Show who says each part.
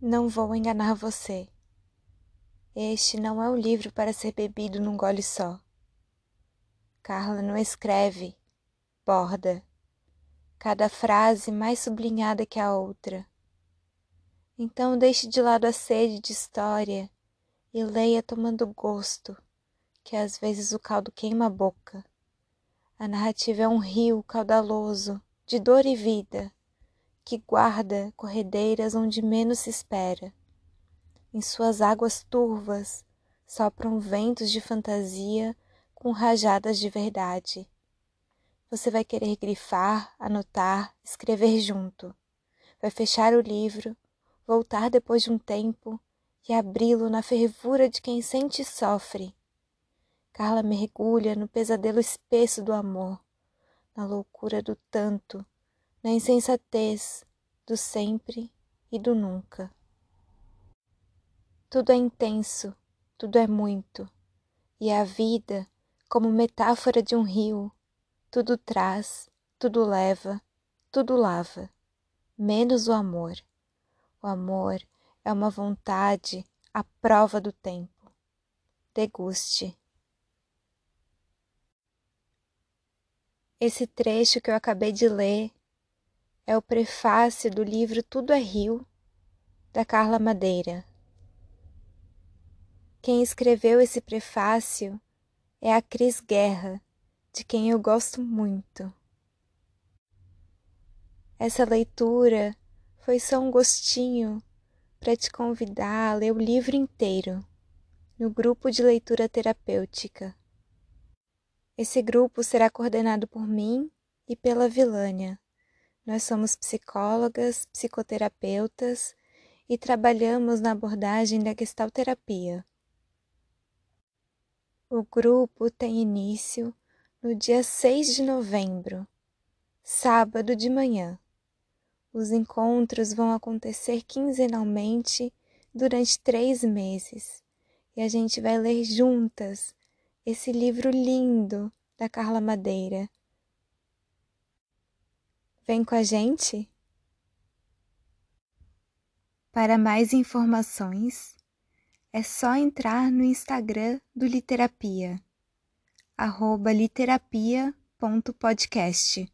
Speaker 1: Não vou enganar você. Este não é um livro para ser bebido num gole só. Carla não escreve, borda, cada frase mais sublinhada que a outra. Então deixe de lado a sede de história e leia tomando gosto, que às vezes o caldo queima a boca. A narrativa é um rio caudaloso de dor e vida que guarda corredeiras onde menos se espera. Em suas águas turvas sopram ventos de fantasia com rajadas de verdade. Você vai querer grifar, anotar, escrever junto. Vai fechar o livro, voltar depois de um tempo e abri-lo na fervura de quem sente e sofre. Carla mergulha no pesadelo espesso do amor, na loucura do tanto, na insensatez do sempre e do nunca. Tudo é intenso, tudo é muito, e a vida, como metáfora de um rio, tudo traz, tudo leva, tudo lava, menos o amor. O amor é uma vontade à prova do tempo. Deguste. Esse trecho que eu acabei de ler é o prefácio do livro Tudo é Rio, da Carla Madeira. Quem escreveu esse prefácio é a Cris Guerra, de quem eu gosto muito. Essa leitura foi só um gostinho para te convidar a ler o livro inteiro no grupo de leitura terapêutica. Esse grupo será coordenado por mim e pela Vilânia. Nós somos psicólogas, psicoterapeutas e trabalhamos na abordagem da gestalterapia. O grupo tem início no dia 6 de novembro, sábado de manhã. Os encontros vão acontecer quinzenalmente durante três meses e a gente vai ler juntas esse livro lindo da Carla Madeira. Vem com a gente? Para mais informações, é só entrar no Instagram do Literapia, arroba literapia.podcast.